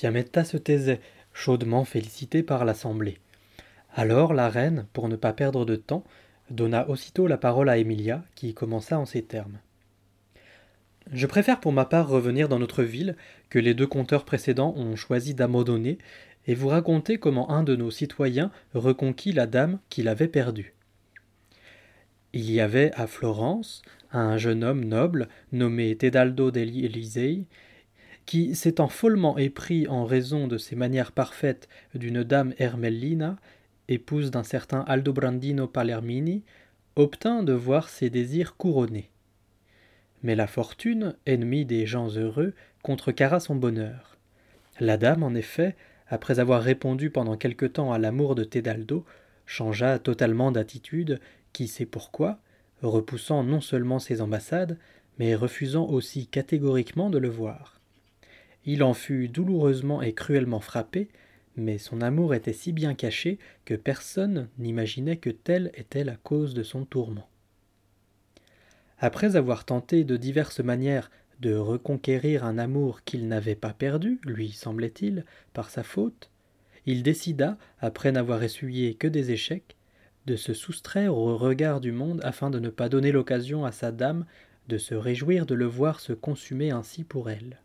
Se taisait, chaudement félicitée par l'assemblée. Alors la reine, pour ne pas perdre de temps, donna aussitôt la parole à Emilia, qui commença en ces termes. Je préfère pour ma part revenir dans notre ville, que les deux conteurs précédents ont choisi d'abandonner, et vous raconter comment un de nos citoyens reconquit la dame qu'il avait perdue. Il y avait à Florence un jeune homme noble nommé Tedaldo degli Elisei, qui, s'étant follement épris en raison de ses manières parfaites d'une dame Ermellina, épouse d'un certain Aldobrandino Palermini, obtint de voir ses désirs couronnés. Mais la fortune, ennemie des gens heureux, contrecarra son bonheur. La dame, en effet, après avoir répondu pendant quelque temps à l'amour de Tedaldo, changea totalement d'attitude, qui sait pourquoi, repoussant non seulement ses ambassades, mais refusant aussi catégoriquement de le voir. Il en fut douloureusement et cruellement frappé, mais son amour était si bien caché que personne n'imaginait que telle était la cause de son tourment. Après avoir tenté de diverses manières de reconquérir un amour qu'il n'avait pas perdu, lui semblait-il, par sa faute, il décida, après n'avoir essuyé que des échecs, de se soustraire au regard du monde afin de ne pas donner l'occasion à sa dame de se réjouir de le voir se consumer ainsi pour elle.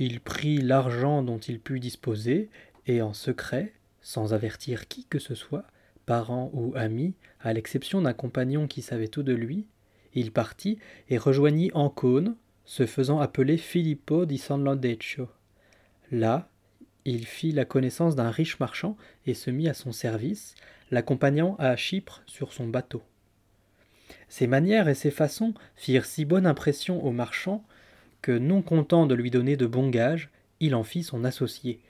Il prit l'argent dont il put disposer, et en secret, sans avertir qui que ce soit, parents ou amis, à l'exception d'un compagnon qui savait tout de lui, il partit et rejoignit Ancône, se faisant appeler Filippo di San Londeccio. Là, il fit la connaissance d'un riche marchand et se mit à son service, l'accompagnant à Chypre sur son bateau. Ses manières et ses façons firent si bonne impression au marchand que, non content de lui donner de bons gages, il en fit son associé,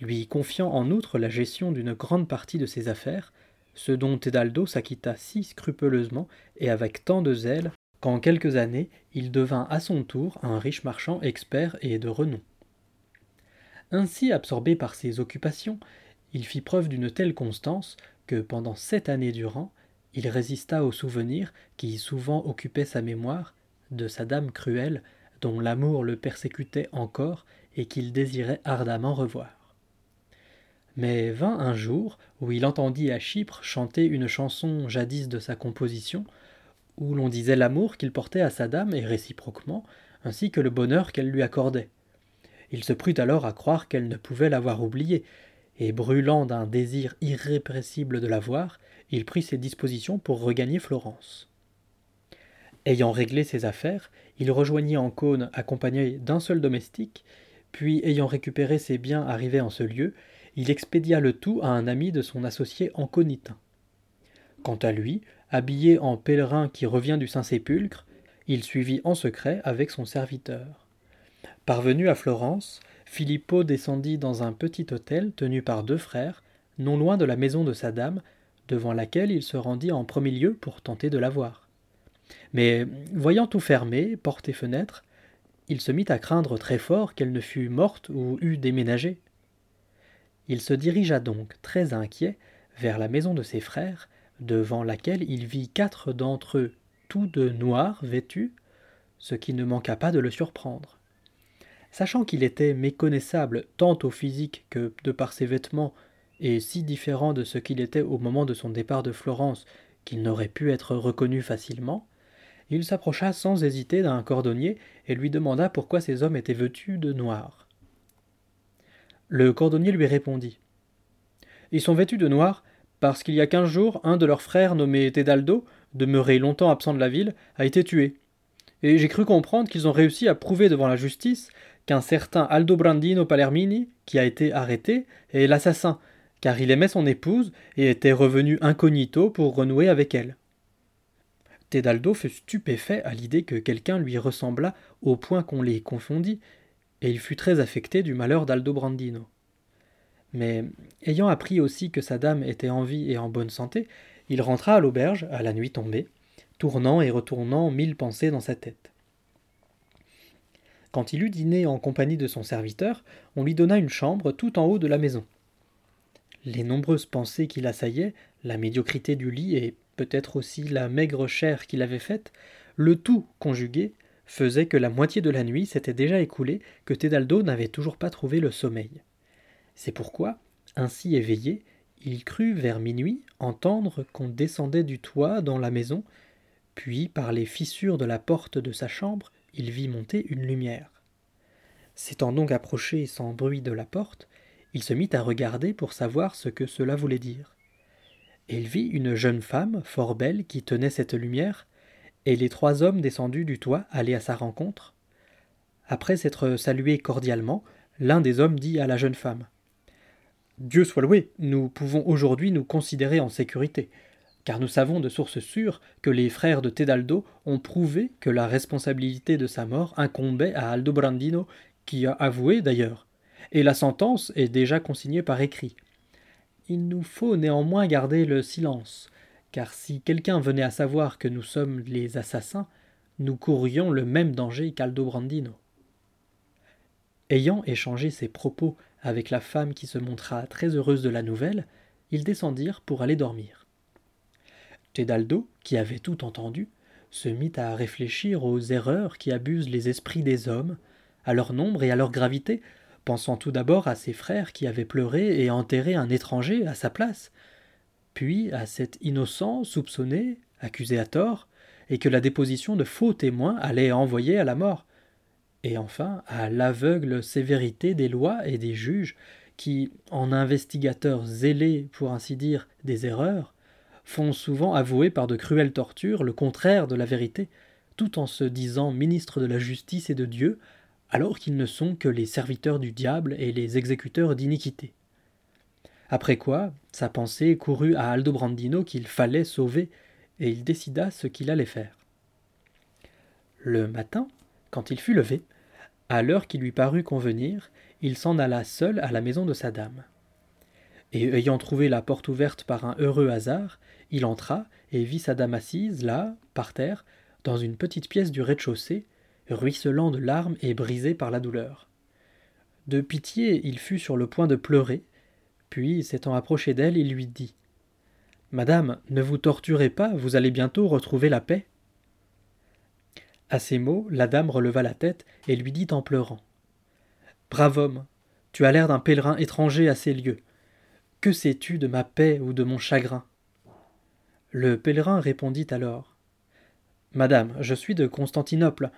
lui confiant en outre la gestion d'une grande partie de ses affaires, ce dont Tedaldo s'acquitta si scrupuleusement et avec tant de zèle qu'en quelques années il devint à son tour un riche marchand expert et de renom. Ainsi absorbé par ses occupations, il fit preuve d'une telle constance que pendant sept années durant, il résista aux souvenirs qui souvent occupaient sa mémoire de sa dame cruelle dont l'amour le persécutait encore et qu'il désirait ardemment revoir. Mais vint un jour où il entendit à Chypre chanter une chanson jadis de sa composition, où l'on disait l'amour qu'il portait à sa dame et réciproquement, ainsi que le bonheur qu'elle lui accordait. Il se prut alors à croire qu'elle ne pouvait l'avoir oublié, et brûlant d'un désir irrépressible de la voir, il prit ses dispositions pour regagner Florence. Ayant réglé ses affaires, il rejoignit Ancône accompagné d'un seul domestique, puis ayant récupéré ses biens arrivés en ce lieu, il expédia le tout à un ami de son associé anconitain. Quant à lui, habillé en pèlerin qui revient du Saint-Sépulcre, il suivit en secret avec son serviteur. Parvenu à Florence, Filippo descendit dans un petit hôtel tenu par deux frères, non loin de la maison de sa dame, devant laquelle il se rendit en premier lieu pour tenter de la voir. Mais voyant tout fermé, porte et fenêtres, il se mit à craindre très fort qu'elle ne fût morte ou eût déménagé. Il se dirigea donc, très inquiet, vers la maison de ses frères, devant laquelle il vit quatre d'entre eux, tous de noir vêtus, ce qui ne manqua pas de le surprendre. Sachant qu'il était méconnaissable tant au physique que de par ses vêtements, et si différent de ce qu'il était au moment de son départ de Florence qu'il n'aurait pu être reconnu facilement, il s'approcha sans hésiter d'un cordonnier et lui demanda pourquoi ces hommes étaient vêtus de noir. Le cordonnier lui répondit. Ils sont vêtus de noir parce qu'il y a quinze jours, un de leurs frères nommé Tedaldo, demeuré longtemps absent de la ville, a été tué. Et j'ai cru comprendre qu'ils ont réussi à prouver devant la justice qu'un certain Aldobrandino Palermini, qui a été arrêté, est l'assassin, car il aimait son épouse et était revenu incognito pour renouer avec elle. Tedaldo fut stupéfait à l'idée que quelqu'un lui ressemblât au point qu'on les confondit, et il fut très affecté du malheur d'Aldobrandino. Mais, ayant appris aussi que sa dame était en vie et en bonne santé, il rentra à l'auberge, à la nuit tombée, tournant et retournant mille pensées dans sa tête. Quand il eut dîné en compagnie de son serviteur, on lui donna une chambre tout en haut de la maison. Les nombreuses pensées qui l'assaillaient, la médiocrité du lit et peut-être aussi la maigre chair qu'il avait faite, le tout conjugué, faisait que la moitié de la nuit s'était déjà écoulée que Tedaldo n'avait toujours pas trouvé le sommeil. C'est pourquoi, ainsi éveillé, il crut vers minuit entendre qu'on descendait du toit dans la maison, puis par les fissures de la porte de sa chambre, il vit monter une lumière. S'étant donc approché sans bruit de la porte, il se mit à regarder pour savoir ce que cela voulait dire. Il vit une jeune femme, fort belle, qui tenait cette lumière, et les trois hommes descendus du toit allaient à sa rencontre. Après s'être salués cordialement, l'un des hommes dit à la jeune femme Dieu soit loué, nous pouvons aujourd'hui nous considérer en sécurité, car nous savons de source sûre que les frères de Tedaldo ont prouvé que la responsabilité de sa mort incombait à Aldobrandino, qui a avoué d'ailleurs, et la sentence est déjà consignée par écrit. Il nous faut néanmoins garder le silence, car si quelqu'un venait à savoir que nous sommes les assassins, nous courrions le même danger qu'Aldobrandino. Ayant échangé ces propos avec la femme qui se montra très heureuse de la nouvelle, ils descendirent pour aller dormir. Tedaldo, qui avait tout entendu, se mit à réfléchir aux erreurs qui abusent les esprits des hommes, à leur nombre et à leur gravité, pensant tout d'abord à ses frères qui avaient pleuré et enterré un étranger à sa place, puis à cet innocent soupçonné, accusé à tort, et que la déposition de faux témoins allait envoyer à la mort. Et enfin à l'aveugle sévérité des lois et des juges qui, en investigateurs zélés, pour ainsi dire, des erreurs, font souvent avouer par de cruelles tortures le contraire de la vérité, tout en se disant ministres de la justice et de Dieu, alors qu'ils ne sont que les serviteurs du diable et les exécuteurs d'iniquité. Après quoi, sa pensée courut à Aldobrandino qu'il fallait sauver, et il décida ce qu'il allait faire. Le matin, quand il fut levé, à l'heure qui lui parut convenir, il s'en alla seul à la maison de sa dame. Et ayant trouvé la porte ouverte par un heureux hasard, il entra et vit sa dame assise là, par terre, dans une petite pièce du rez-de-chaussée, ruisselant de larmes et brisée par la douleur. De pitié, il fut sur le point de pleurer, puis, s'étant approché d'elle, il lui dit Madame, ne vous torturez pas, vous allez bientôt retrouver la paix. À ces mots, la dame releva la tête et lui dit en pleurant. Brave homme, tu as l'air d'un pèlerin étranger à ces lieux. Que sais-tu de ma paix ou de mon chagrin? Le pèlerin répondit alors. Madame, je suis de Constantinople.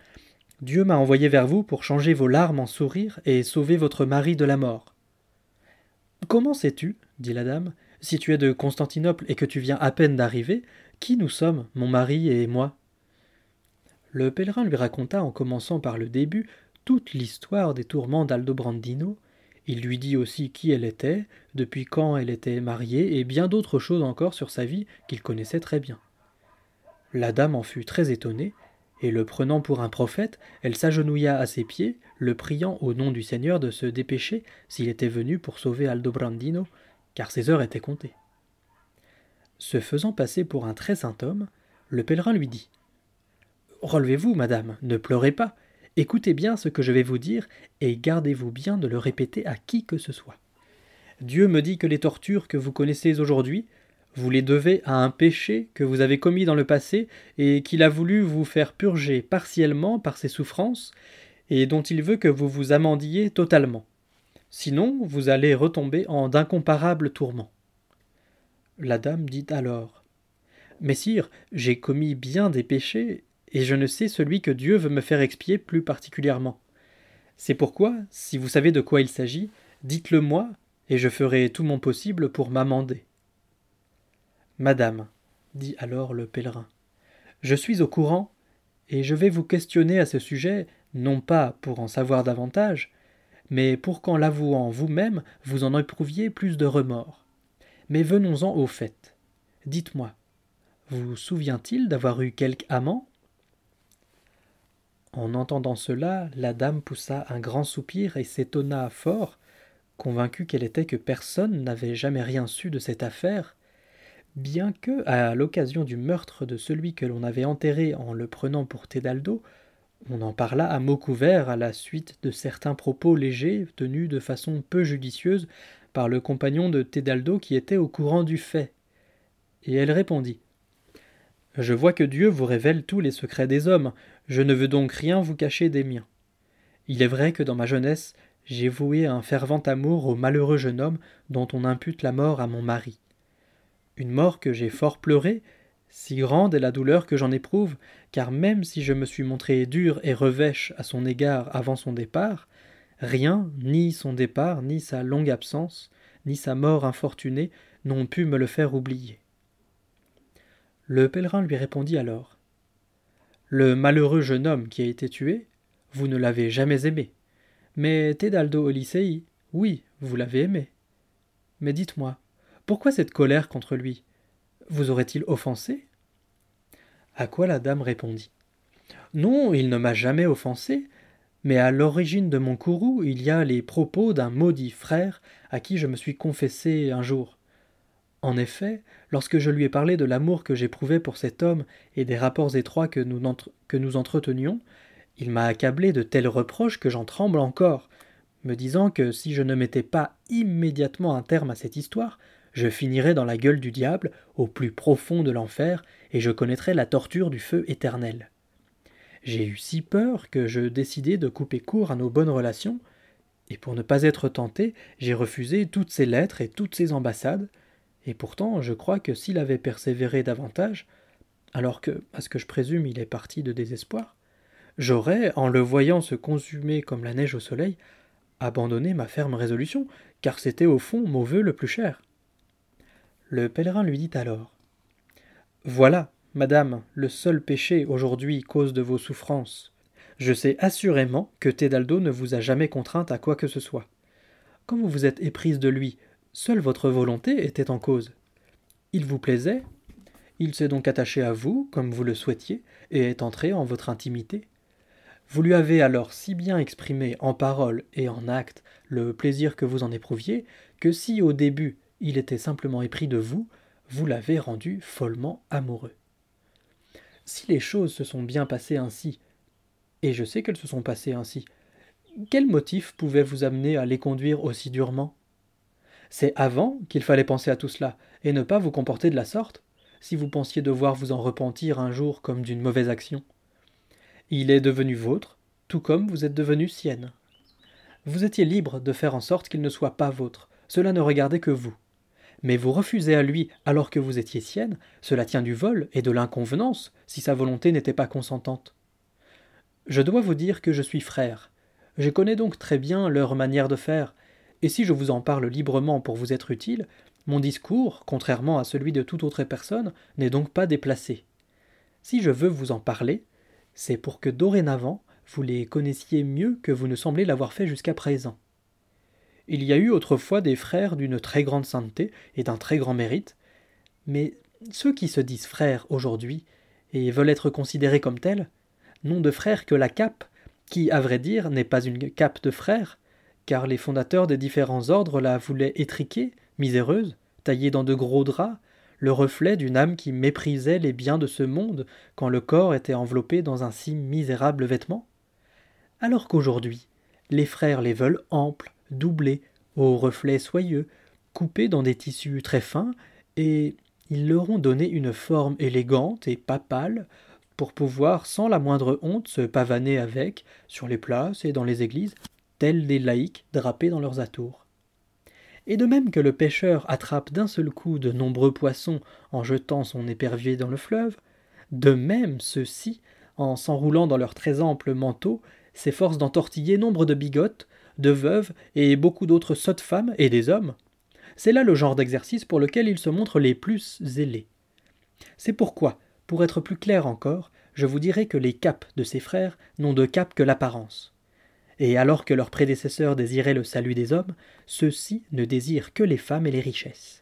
Dieu m'a envoyé vers vous pour changer vos larmes en sourires et sauver votre mari de la mort. Comment sais-tu, dit la dame, si tu es de Constantinople et que tu viens à peine d'arriver, qui nous sommes, mon mari et moi? Le pèlerin lui raconta en commençant par le début toute l'histoire des tourments d'Aldobrandino. Il lui dit aussi qui elle était, depuis quand elle était mariée, et bien d'autres choses encore sur sa vie qu'il connaissait très bien. La dame en fut très étonnée, et le prenant pour un prophète, elle s'agenouilla à ses pieds, le priant au nom du Seigneur de se dépêcher s'il était venu pour sauver Aldobrandino, car ses heures étaient comptées. Se faisant passer pour un très saint homme, le pèlerin lui dit Relevez-vous, madame, ne pleurez pas. Écoutez bien ce que je vais vous dire, et gardez-vous bien de le répéter à qui que ce soit. Dieu me dit que les tortures que vous connaissez aujourd'hui, vous les devez à un péché que vous avez commis dans le passé et qu'il a voulu vous faire purger partiellement par ses souffrances, et dont il veut que vous vous amendiez totalement. Sinon, vous allez retomber en d'incomparables tourments. La dame dit alors Messire, j'ai commis bien des péchés, et je ne sais celui que Dieu veut me faire expier plus particulièrement. C'est pourquoi, si vous savez de quoi il s'agit, dites-le moi, et je ferai tout mon possible pour m'amender. Madame, dit alors le pèlerin, je suis au courant, et je vais vous questionner à ce sujet, non pas pour en savoir davantage, mais pour qu'en l'avouant vous-même, vous en éprouviez plus de remords. Mais venons-en au fait. Dites-moi, vous souvient-il d'avoir eu quelque amant? En entendant cela, la dame poussa un grand soupir et s'étonna fort, convaincue qu'elle était que personne n'avait jamais rien su de cette affaire, bien que, à l'occasion du meurtre de celui que l'on avait enterré en le prenant pour Tedaldo, on en parla à mots couverts à la suite de certains propos légers tenus de façon peu judicieuse par le compagnon de Tedaldo qui était au courant du fait. Et elle répondit Je vois que Dieu vous révèle tous les secrets des hommes, je ne veux donc rien vous cacher des miens. Il est vrai que dans ma jeunesse, j'ai voué un fervent amour au malheureux jeune homme dont on impute la mort à mon mari. Une mort que j'ai fort pleurée, si grande est la douleur que j'en éprouve, car même si je me suis montré dur et revêche à son égard avant son départ, rien, ni son départ, ni sa longue absence, ni sa mort infortunée, n'ont pu me le faire oublier. Le pèlerin lui répondit alors. Le malheureux jeune homme qui a été tué, vous ne l'avez jamais aimé. Mais Tedaldo Olisei, oui, vous l'avez aimé. Mais dites-moi, pourquoi cette colère contre lui? Vous aurait-il offensé? À quoi la dame répondit? Non, il ne m'a jamais offensé, mais à l'origine de mon courroux il y a les propos d'un maudit frère à qui je me suis confessé un jour. En effet, lorsque je lui ai parlé de l'amour que j'éprouvais pour cet homme et des rapports étroits que nous, entretenions, il m'a accablé de tels reproches que j'en tremble encore, me disant que si je ne mettais pas immédiatement un terme à cette histoire, je finirais dans la gueule du diable, au plus profond de l'enfer, et je connaîtrais la torture du feu éternel. J'ai eu si peur que je décidai de couper court à nos bonnes relations, et pour ne pas être tenté, j'ai refusé toutes ses lettres et toutes ses ambassades, et pourtant je crois que s'il avait persévéré davantage, alors que, à ce que je présume, il est parti de désespoir, j'aurais, en le voyant se consumer comme la neige au soleil, abandonné ma ferme résolution, car c'était au fond mon vœu le plus cher. Le pèlerin lui dit alors. Voilà, madame, le seul péché aujourd'hui cause de vos souffrances. Je sais assurément que Tedaldo ne vous a jamais contrainte à quoi que ce soit. Quand vous vous êtes éprise de lui, seule votre volonté était en cause. Il vous plaisait, il s'est donc attaché à vous, comme vous le souhaitiez, et est entré en votre intimité. Vous lui avez alors si bien exprimé en paroles et en actes le plaisir que vous en éprouviez, que si au début il était simplement épris de vous, vous l'avez rendu follement amoureux. Si les choses se sont bien passées ainsi, et je sais qu'elles se sont passées ainsi, quel motif pouvait vous amener à les conduire aussi durement? C'est avant qu'il fallait penser à tout cela, et ne pas vous comporter de la sorte, si vous pensiez devoir vous en repentir un jour comme d'une mauvaise action. Il est devenu vôtre, tout comme vous êtes devenu sienne. Vous étiez libre de faire en sorte qu'il ne soit pas vôtre, cela ne regardait que vous. Mais vous refusez à lui alors que vous étiez sienne, cela tient du vol et de l'inconvenance, si sa volonté n'était pas consentante. Je dois vous dire que je suis frère. Je connais donc très bien leur manière de faire, et si je vous en parle librement pour vous être utile, mon discours, contrairement à celui de toute autre personne, n'est donc pas déplacé. Si je veux vous en parler, c'est pour que dorénavant vous les connaissiez mieux que vous ne semblez l'avoir fait jusqu'à présent. Il y a eu autrefois des frères d'une très grande sainteté et d'un très grand mérite, mais ceux qui se disent frères aujourd'hui et veulent être considérés comme tels, n'ont de frères que la cape, qui, à vrai dire, n'est pas une cape de frère, car les fondateurs des différents ordres la voulaient étriquer, miséreuse, taillée dans de gros draps, le reflet d'une âme qui méprisait les biens de ce monde quand le corps était enveloppé dans un si misérable vêtement. Alors qu'aujourd'hui, les frères les veulent amples, doublés, aux reflets soyeux, coupés dans des tissus très fins, et ils leur ont donné une forme élégante et papale pour pouvoir sans la moindre honte se pavaner avec, sur les places et dans les églises, tels des laïcs drapés dans leurs atours. Et de même que le pêcheur attrape d'un seul coup de nombreux poissons en jetant son épervier dans le fleuve, de même ceux-ci, en s'enroulant dans leurs très amples manteaux, s'efforcent d'entortiller nombre de bigotes, de veuves et beaucoup d'autres sottes femmes et des hommes. C'est là le genre d'exercice pour lequel ils se montrent les plus zélés. C'est pourquoi, pour être plus clair encore, je vous dirai que les capes de ces frères n'ont de cap que l'apparence et alors que leurs prédécesseurs désiraient le salut des hommes, ceux-ci ne désirent que les femmes et les richesses.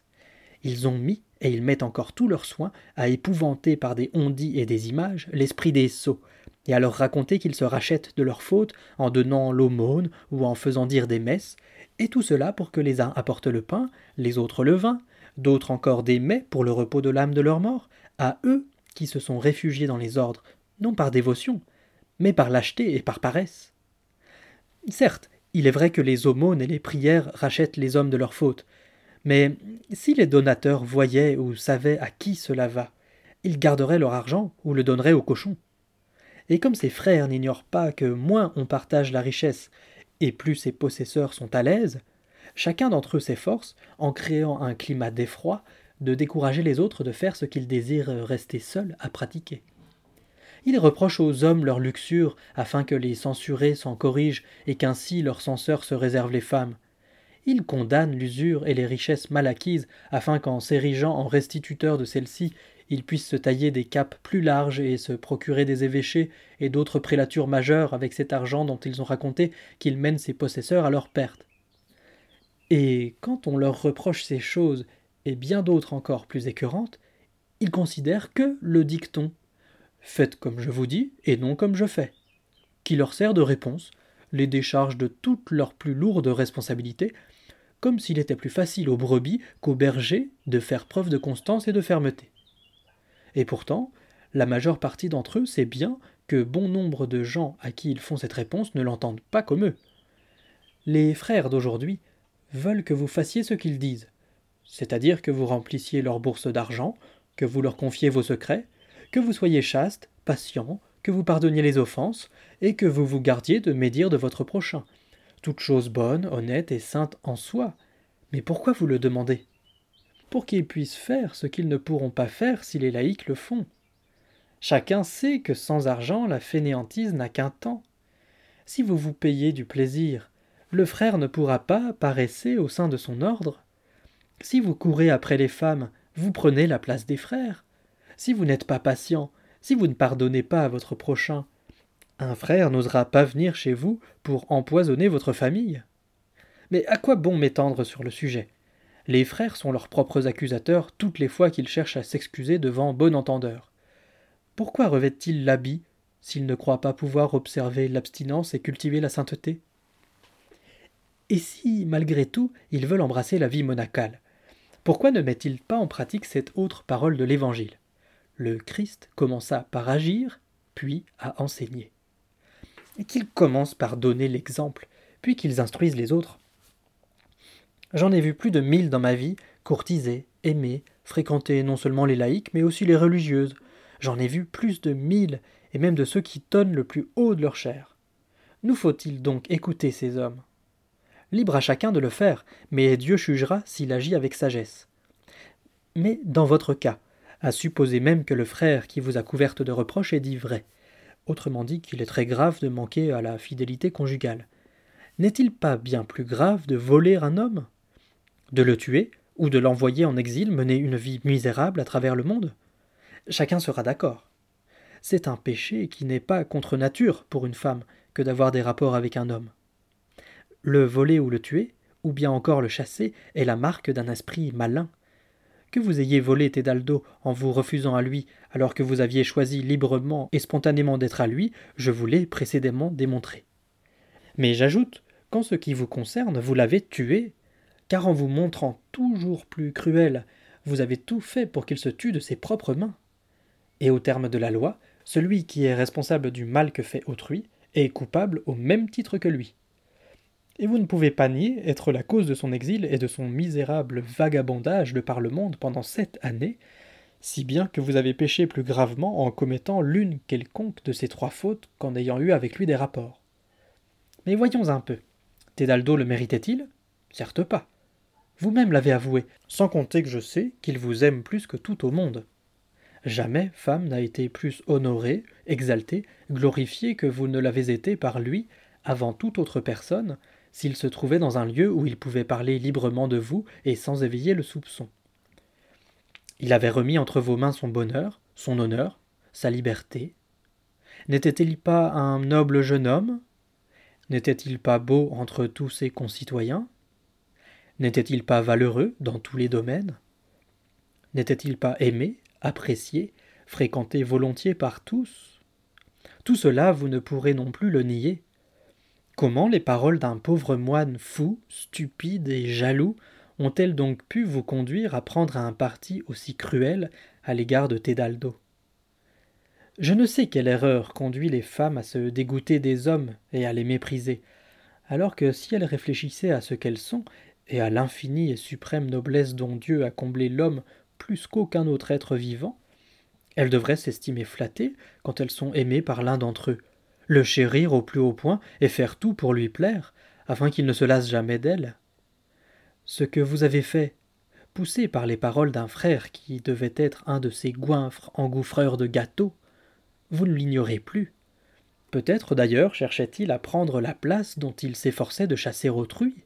Ils ont mis, et ils mettent encore tous leurs soins, à épouvanter par des ondits et des images l'esprit des sots, et à leur raconter qu'ils se rachètent de leurs fautes en donnant l'aumône ou en faisant dire des messes, et tout cela pour que les uns apportent le pain, les autres le vin, d'autres encore des mets pour le repos de l'âme de leur mort, à eux qui se sont réfugiés dans les ordres, non par dévotion, mais par lâcheté et par paresse. Certes, il est vrai que les aumônes et les prières rachètent les hommes de leurs fautes, mais si les donateurs voyaient ou savaient à qui cela va, ils garderaient leur argent ou le donneraient aux cochons. Et comme ses frères n'ignorent pas que moins on partage la richesse et plus ses possesseurs sont à l'aise, chacun d'entre eux s'efforce, en créant un climat d'effroi, de décourager les autres de faire ce qu'ils désirent rester seuls à pratiquer. Ils reprochent aux hommes leur luxure afin que les censurés s'en corrigent et qu'ainsi leurs censeurs se réservent les femmes. Ils condamnent l'usure et les richesses mal acquises afin qu'en s'érigeant en restituteurs de celles-ci, ils puissent se tailler des capes plus larges et se procurer des évêchés et d'autres prélatures majeures avec cet argent dont ils ont raconté qu'ils mènent ses possesseurs à leur perte. Et quand on leur reproche ces choses et bien d'autres encore plus écœurantes, ils considèrent que le dicton Faites comme je vous dis et non comme je fais, qui leur sert de réponse, les décharge de toutes leurs plus lourdes responsabilités, comme s'il était plus facile aux brebis qu'aux bergers de faire preuve de constance et de fermeté. Et pourtant, la majeure partie d'entre eux sait bien que bon nombre de gens à qui ils font cette réponse ne l'entendent pas comme eux. Les frères d'aujourd'hui veulent que vous fassiez ce qu'ils disent, c'est-à-dire que vous remplissiez leur bourse d'argent, que vous leur confiez vos secrets, que vous soyez chaste, patient, que vous pardonniez les offenses, et que vous vous gardiez de médire de votre prochain. Toute chose bonne, honnête et sainte en soi. Mais pourquoi vous le demandez? Pour qu'ils puissent faire ce qu'ils ne pourront pas faire si les laïcs le font. Chacun sait que sans argent la fainéantise n'a qu'un temps. Si vous vous payez du plaisir, le frère ne pourra pas paresser au sein de son ordre. Si vous courez après les femmes, vous prenez la place des frères. Si vous n'êtes pas patient, si vous ne pardonnez pas à votre prochain, un frère n'osera pas venir chez vous pour empoisonner votre famille. Mais à quoi bon m'étendre sur le sujet? Les frères sont leurs propres accusateurs toutes les fois qu'ils cherchent à s'excuser devant bon entendeur. Pourquoi revêtent-ils l'habit s'ils ne croient pas pouvoir observer l'abstinence et cultiver la sainteté? Et si, malgré tout, ils veulent embrasser la vie monacale, pourquoi ne mettent-ils pas en pratique cette autre parole de l'Évangile? Le Christ commença par agir, puis à enseigner. Qu'ils commencent par donner l'exemple, puis qu'ils instruisent les autres. J'en ai vu plus de mille dans ma vie, courtiser, aimer, fréquenter non seulement les laïcs, mais aussi les religieuses. J'en ai vu plus de mille, et même de ceux qui tonnent le plus haut de leur chair. Nous faut-il donc écouter ces hommes? Libre à chacun de le faire, mais Dieu jugera s'il agit avec sagesse. Mais dans votre cas, à supposer même que le frère qui vous a couverte de reproches est dit vrai, autrement dit qu'il est très grave de manquer à la fidélité conjugale. N'est-il pas bien plus grave de voler un homme? De le tuer, ou de l'envoyer en exil mener une vie misérable à travers le monde? Chacun sera d'accord. C'est un péché qui n'est pas contre nature pour une femme que d'avoir des rapports avec un homme. Le voler ou le tuer, ou bien encore le chasser, est la marque d'un esprit malin, que vous ayez volé Tedaldo en vous refusant à lui, alors que vous aviez choisi librement et spontanément d'être à lui, je vous l'ai précédemment démontré. Mais j'ajoute qu'en ce qui vous concerne, vous l'avez tué, car en vous montrant toujours plus cruel, vous avez tout fait pour qu'il se tue de ses propres mains. Et au terme de la loi, celui qui est responsable du mal que fait autrui est coupable au même titre que lui et vous ne pouvez pas nier être la cause de son exil et de son misérable vagabondage de par le monde pendant sept années, si bien que vous avez péché plus gravement en commettant l'une quelconque de ces trois fautes qu'en ayant eu avec lui des rapports. Mais voyons un peu. Tedaldo le méritait-il? Certes pas. Vous-même l'avez avoué, sans compter que je sais qu'il vous aime plus que tout au monde. Jamais femme n'a été plus honorée, exaltée, glorifiée que vous ne l'avez été par lui avant toute autre personne, s'il se trouvait dans un lieu où il pouvait parler librement de vous et sans éveiller le soupçon. Il avait remis entre vos mains son bonheur, son honneur, sa liberté. N'était-il pas un noble jeune homme? N'était-il pas beau entre tous ses concitoyens? N'était-il pas valeureux dans tous les domaines? N'était-il pas aimé, apprécié, fréquenté volontiers par tous? Tout cela vous ne pourrez non plus le nier. Comment les paroles d'un pauvre moine fou, stupide et jaloux ont-elles donc pu vous conduire à prendre un parti aussi cruel à l'égard de Tedaldo Je ne sais quelle erreur conduit les femmes à se dégoûter des hommes et à les mépriser, alors que si elles réfléchissaient à ce qu'elles sont et à l'infinie et suprême noblesse dont Dieu a comblé l'homme plus qu'aucun autre être vivant, Elles devraient s'estimer flattées quand elles sont aimées par l'un d'entre eux, le chérir au plus haut point et faire tout pour lui plaire, afin qu'il ne se lasse jamais d'elle. Ce que vous avez fait, poussé par les paroles d'un frère qui devait être un de ces goinfres engouffreurs de gâteaux, vous ne l'ignorez plus. Peut-être d'ailleurs cherchait-il à prendre la place dont il s'efforçait de chasser autrui.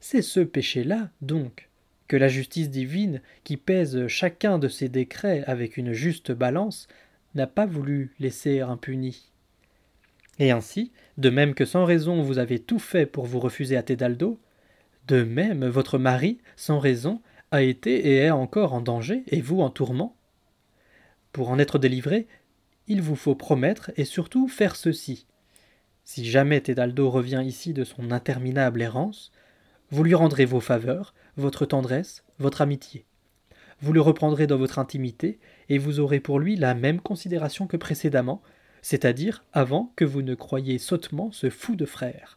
C'est ce péché-là, donc, que la justice divine, qui pèse chacun de ses décrets avec une juste balance, n'a pas voulu laisser impuni. Et ainsi, de même que sans raison vous avez tout fait pour vous refuser à Tedaldo, de même votre mari, sans raison, a été et est encore en danger, et vous en tourment. Pour en être délivré, il vous faut promettre et surtout faire ceci. Si jamais Tedaldo revient ici de son interminable errance, vous lui rendrez vos faveurs, votre tendresse, votre amitié. Vous le reprendrez dans votre intimité, et vous aurez pour lui la même considération que précédemment, c'est-à-dire avant que vous ne croyiez sottement ce fou de frère.